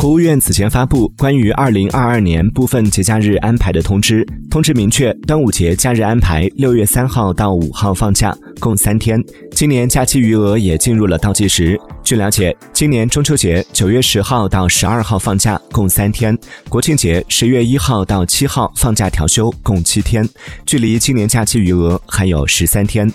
国务院此前发布关于二零二二年部分节假日安排的通知通知明确端午节假日安排六月三号到五号放假共三天。今年假期余额也进入了倒计时。据了解今年中秋节九月十号到十二号放假共三天国庆节十月一号到七号放假调休共七天距离今年假期余额还有十三天。